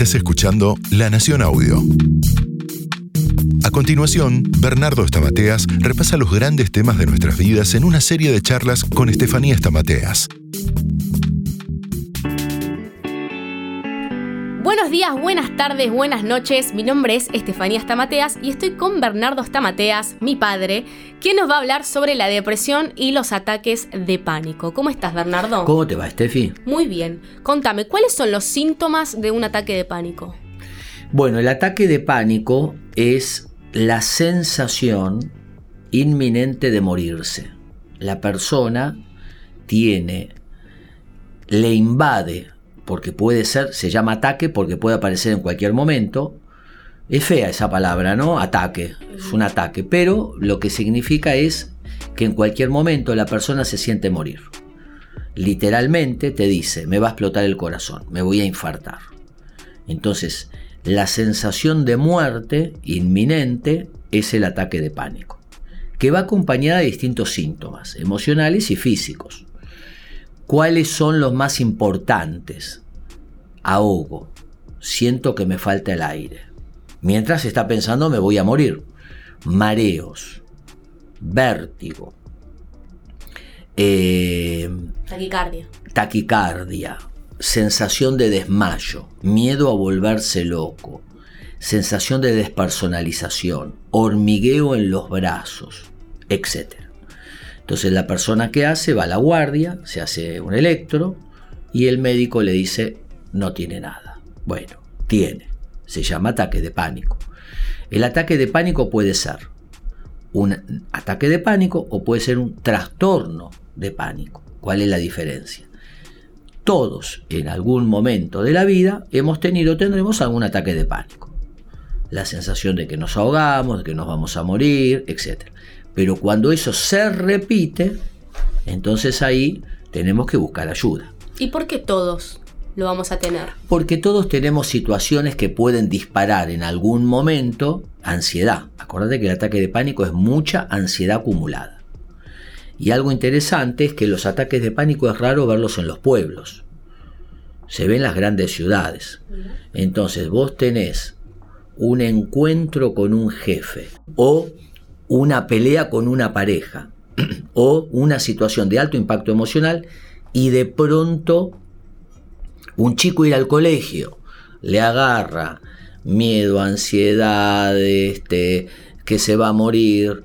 Estás escuchando La Nación Audio. A continuación, Bernardo Estamateas repasa los grandes temas de nuestras vidas en una serie de charlas con Estefanía Estamateas. Buenos días, buenas tardes, buenas noches. Mi nombre es Estefanía Stamateas y estoy con Bernardo Stamateas, mi padre, quien nos va a hablar sobre la depresión y los ataques de pánico. ¿Cómo estás, Bernardo? ¿Cómo te va, Estefi? Muy bien. Contame, ¿cuáles son los síntomas de un ataque de pánico? Bueno, el ataque de pánico es la sensación inminente de morirse. La persona tiene, le invade porque puede ser, se llama ataque porque puede aparecer en cualquier momento. Es fea esa palabra, ¿no? Ataque, es un ataque, pero lo que significa es que en cualquier momento la persona se siente morir. Literalmente te dice, me va a explotar el corazón, me voy a infartar. Entonces, la sensación de muerte inminente es el ataque de pánico, que va acompañada de distintos síntomas emocionales y físicos. ¿Cuáles son los más importantes? Ahogo. Siento que me falta el aire. Mientras está pensando me voy a morir. Mareos. Vértigo. Eh, taquicardia. Taquicardia. Sensación de desmayo. Miedo a volverse loco. Sensación de despersonalización. Hormigueo en los brazos. Etcétera. Entonces la persona que hace va a la guardia, se hace un electro y el médico le dice no tiene nada. Bueno, tiene. Se llama ataque de pánico. El ataque de pánico puede ser un ataque de pánico o puede ser un trastorno de pánico. ¿Cuál es la diferencia? Todos en algún momento de la vida hemos tenido, tendremos algún ataque de pánico. La sensación de que nos ahogamos, de que nos vamos a morir, etc. Pero cuando eso se repite, entonces ahí tenemos que buscar ayuda. ¿Y por qué todos lo vamos a tener? Porque todos tenemos situaciones que pueden disparar en algún momento ansiedad. Acuérdate que el ataque de pánico es mucha ansiedad acumulada. Y algo interesante es que los ataques de pánico es raro verlos en los pueblos. Se ven en las grandes ciudades. Entonces vos tenés un encuentro con un jefe o una pelea con una pareja o una situación de alto impacto emocional y de pronto un chico ir al colegio le agarra miedo, ansiedad, este, que se va a morir,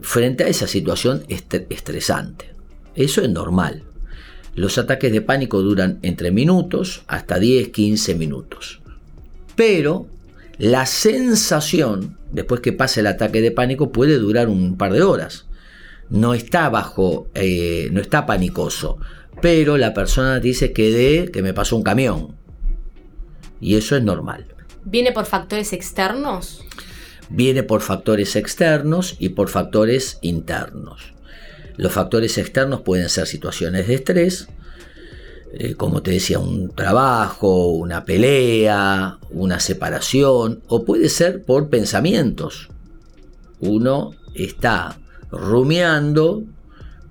frente a esa situación estresante. Eso es normal. Los ataques de pánico duran entre minutos hasta 10, 15 minutos. Pero la sensación, después que pase el ataque de pánico, puede durar un par de horas. No está bajo, eh, no está panicoso, pero la persona dice que de que me pasó un camión. Y eso es normal. ¿Viene por factores externos? Viene por factores externos y por factores internos. Los factores externos pueden ser situaciones de estrés, eh, como te decía, un trabajo, una pelea, una separación, o puede ser por pensamientos. Uno está rumiando,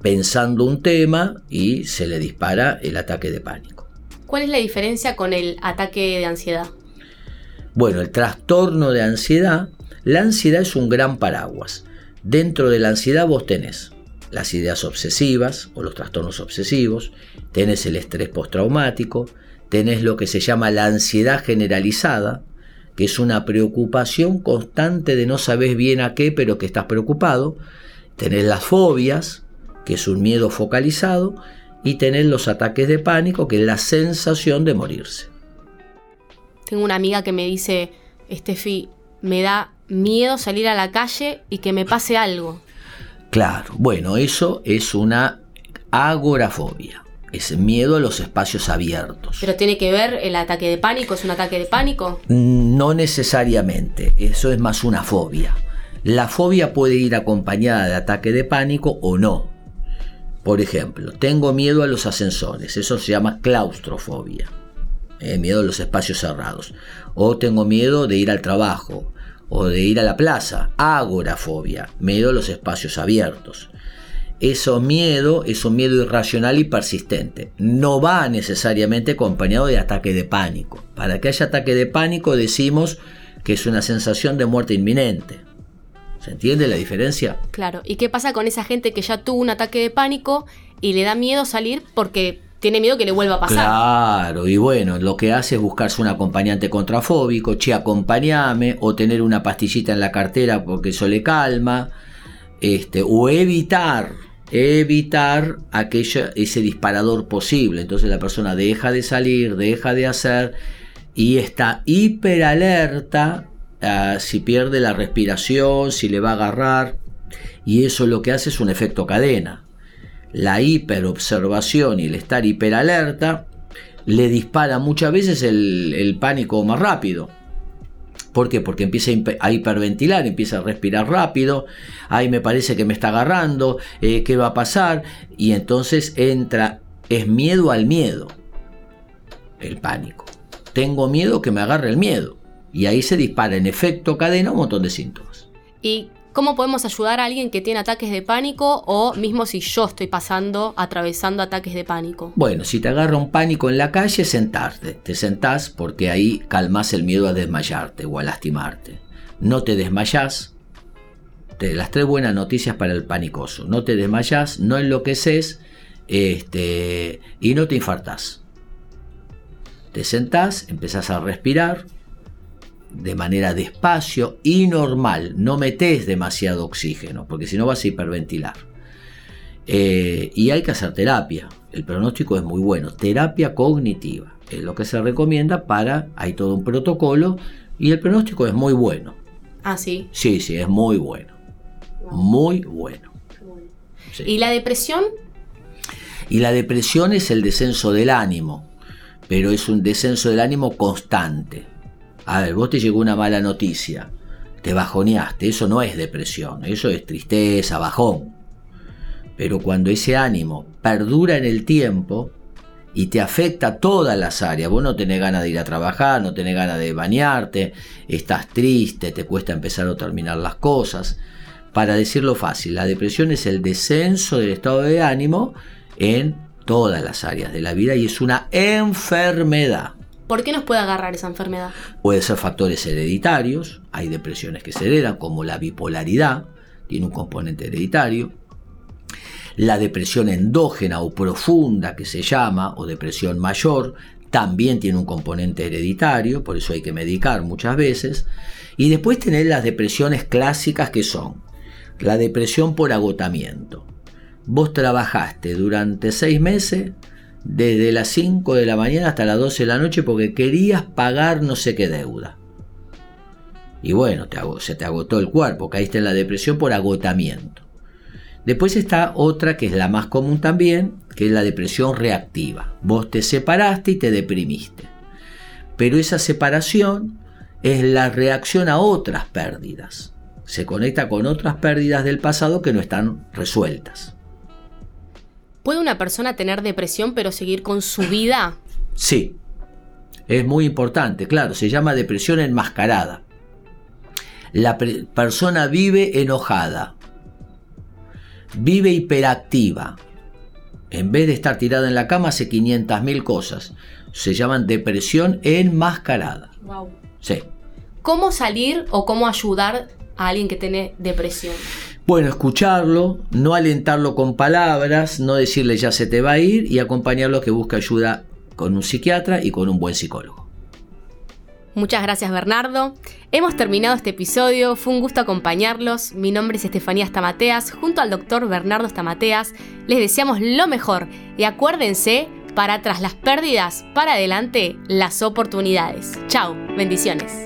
pensando un tema y se le dispara el ataque de pánico. ¿Cuál es la diferencia con el ataque de ansiedad? Bueno, el trastorno de ansiedad, la ansiedad es un gran paraguas. Dentro de la ansiedad vos tenés las ideas obsesivas o los trastornos obsesivos, tenés el estrés postraumático, tenés lo que se llama la ansiedad generalizada, que es una preocupación constante de no sabes bien a qué, pero que estás preocupado, tenés las fobias, que es un miedo focalizado, y tenés los ataques de pánico, que es la sensación de morirse. Tengo una amiga que me dice, Estefi, me da miedo salir a la calle y que me pase algo. Claro, bueno, eso es una agorafobia. Es miedo a los espacios abiertos. ¿Pero tiene que ver el ataque de pánico? ¿Es un ataque de pánico? No necesariamente, eso es más una fobia. La fobia puede ir acompañada de ataque de pánico o no. Por ejemplo, tengo miedo a los ascensores, eso se llama claustrofobia, eh, miedo a los espacios cerrados. O tengo miedo de ir al trabajo, o de ir a la plaza, agorafobia, miedo a los espacios abiertos. eso miedo es un miedo irracional y persistente. No va necesariamente acompañado de ataque de pánico. Para que haya ataque de pánico decimos que es una sensación de muerte inminente. ¿Se entiende la diferencia? Claro. ¿Y qué pasa con esa gente que ya tuvo un ataque de pánico y le da miedo salir porque tiene miedo que le vuelva a pasar? Claro, y bueno, lo que hace es buscarse un acompañante contrafóbico, che, acompañame, o tener una pastillita en la cartera porque eso le calma, este, o evitar, evitar aquella, ese disparador posible. Entonces la persona deja de salir, deja de hacer y está hiperalerta Ah, si pierde la respiración, si le va a agarrar, y eso lo que hace es un efecto cadena. La hiperobservación y el estar hiperalerta le dispara muchas veces el, pánico más rápido. ¿Por qué? Porque empieza a hiperventilar, empieza a respirar rápido, ahí me parece que me está agarrando, eh, ¿qué va a pasar? Y entonces entra, es miedo al miedo, el pánico. Tengo miedo que me agarre el miedo. Y ahí se dispara en efecto cadena un montón de síntomas. ¿Y cómo podemos ayudar a alguien que tiene ataques de pánico o mismo si yo estoy pasando, atravesando ataques de pánico? Bueno, si te agarra un pánico en la calle, sentarte. Te sentás porque ahí calmas el miedo a desmayarte o a lastimarte. No te desmayás. Te, las tres buenas noticias para el panicoso. No te desmayás, no enloqueces este, y no te infartás. Te sentás, empezás a respirar, de manera despacio y normal. No metes demasiado oxígeno, porque si no vas a hiperventilar. Eh, y hay que hacer terapia. El pronóstico es muy bueno. Terapia cognitiva es lo que se recomienda para. Hay todo un protocolo y el pronóstico es muy bueno. Ah, sí. Sí, sí, es muy bueno. Muy bueno. ¿Y la depresión? Y la depresión es el descenso del ánimo, pero es un descenso del ánimo constante. A ver, vos te llegó una mala noticia, te bajoneaste, eso no es depresión, eso es tristeza, bajón. Pero cuando ese ánimo perdura en el tiempo y te afecta todas las áreas, vos no tenés ganas de ir a trabajar, no tenés ganas de bañarte, estás triste, te cuesta empezar o terminar las cosas. Para decirlo fácil, la depresión es el descenso del estado de ánimo en todas las áreas de la vida y es una enfermedad. ¿Por qué nos puede agarrar esa enfermedad? Puede ser factores hereditarios, hay depresiones que se heredan, como la bipolaridad, tiene un componente hereditario. La depresión endógena o profunda, que se llama, o depresión mayor, también tiene un componente hereditario, por eso hay que medicar muchas veces. Y después tener las depresiones clásicas que son la depresión por agotamiento. Vos trabajaste durante seis meses, desde las 5 de la mañana hasta las 12 de la noche porque querías pagar no sé qué deuda. Y bueno, se te agotó el cuerpo, caíste en la depresión por agotamiento. Después está otra que es la más común también, que es la depresión reactiva. Vos te separaste y te deprimiste. Pero esa separación es la reacción a otras pérdidas. Se conecta con otras pérdidas del pasado que no están resueltas. ¿Puede una persona tener depresión pero seguir con su vida? Sí, es muy importante, claro, se llama depresión enmascarada. La persona vive enojada, vive hiperactiva. En vez de estar tirada en la cama hace 500.000 cosas. Se llaman depresión enmascarada. Wow. Sí. ¿Cómo salir o cómo ayudar a alguien que tiene depresión? Bueno, escucharlo, no alentarlo con palabras, no decirle ya se te va a ir y acompañarlo que busque ayuda con un psiquiatra y con un buen psicólogo. Muchas gracias Bernardo. Hemos terminado este episodio, fue un gusto acompañarlos. Mi nombre es Estefanía Stamateas, junto al doctor Bernardo Stamateas. Les deseamos lo mejor y acuérdense, para tras las pérdidas, para adelante las oportunidades. Chao, bendiciones.